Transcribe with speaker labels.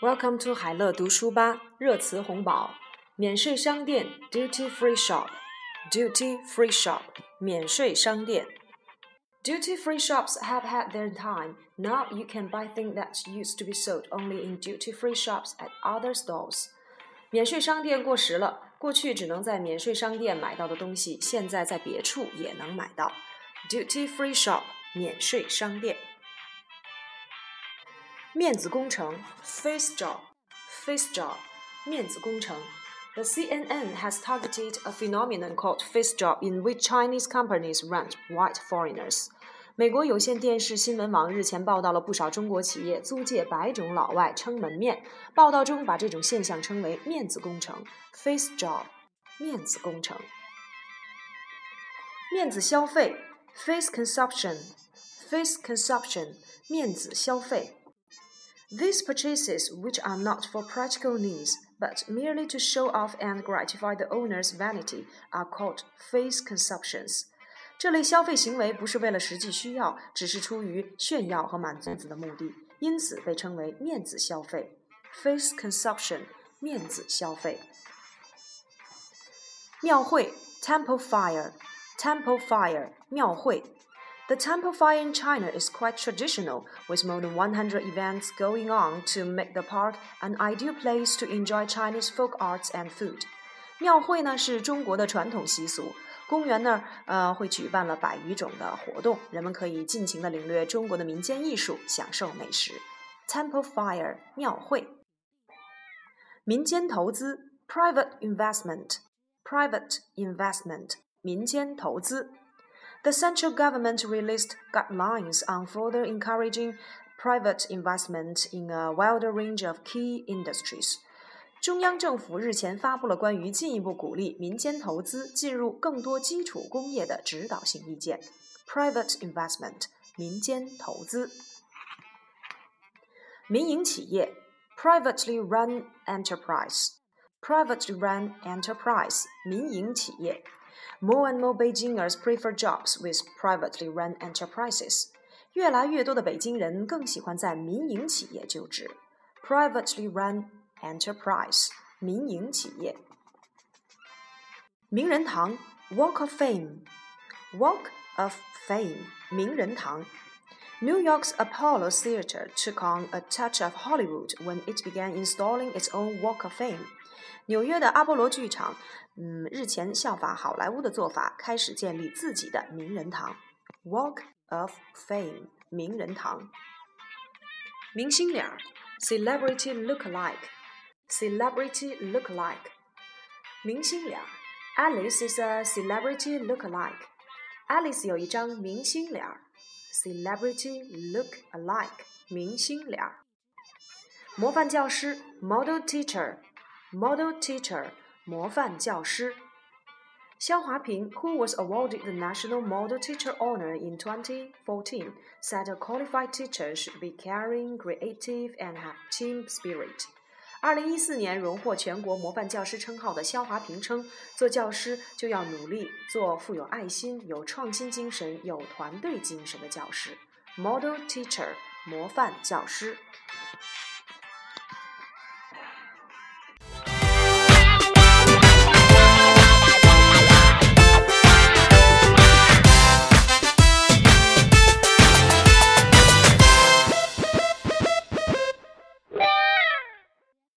Speaker 1: Welcome to 海乐读书吧，热词红宝，免税商店 duty free shop，duty free shop，免税商店。Duty free shops have had their time. Now you can buy things that used to be sold only in duty free shops at other stores. 免税商店过时了，过去只能在免税商店买到的东西，现在在别处也能买到。Duty free shop，免税商店。 面子工程 （face job），face job，面子工程。The CNN has targeted a phenomenon called face job in which Chinese companies rent white foreigners. 美国有线电视新闻网日前报道了不少中国企业租借白种老外撑门面。报道中把这种现象称为“面子工程 ”（face job）。面子工程。面子消费 （face consumption），face consumption，面子消费。 these purchases, which are not for practical needs, but merely to show off and gratify the owner's vanity, are called face consumptions. 这类消费行为不是为了实际需要，只是出于炫耀和满足面子的目的，因此被称为面子消费 （face consumption）。面子消费。庙会 （temple fair），temple fair，庙会 the temple fair in China is quite traditional, with more than 100 events going on to make the park an ideal place to enjoy Chinese folk arts and food. 庙会呢是中国的传统习俗，公园那儿呃会举办了百余种的活动，人们可以尽情的领略中国的民间艺术，享受美食。Temple fair 庙会，民间投资 private investment，private investment 民间投资。the central government released guidelines on further encouraging private investment in a wider range of key industries. 中央政府日前发布了关于进一步鼓励民间投资进入更多基础工业的指导性意见。Private investment，民间投资。民营企业，privately run enterprise，privately run enterprise，民营企业。 more and more Beijingers prefer jobs with privately run enterprises. 越来越多的北京人更喜欢在民营企业就职。Privately run enterprise，民营企业。名人堂 Walk of Fame，Walk of Fame，名人堂。 New York's Apollo Theater took on a touch of Hollywood when it began installing its own Walk of Fame. 纽约的阿波罗剧场，嗯，日前效法好莱坞的做法，开始建立自己的名人堂 （Walk of Fame，名人堂）。明星脸，Celebrity look-alike，Celebrity look-alike，明星脸。Alice is a celebrity look-alike。Alice 有一张明星脸 ，Celebrity look-alike，明星脸。模范教师，Model teacher。Model teacher，模范教师。肖华平，who was awarded the National Model Teacher Honor in 2014, said a qualified teacher should be caring, creative, and have team spirit. 二零一四年荣获全国模范教师称号的肖华平称，做教师就要努力做富有爱心、有创新精神、有团队精神的教师。Model teacher，模范教师。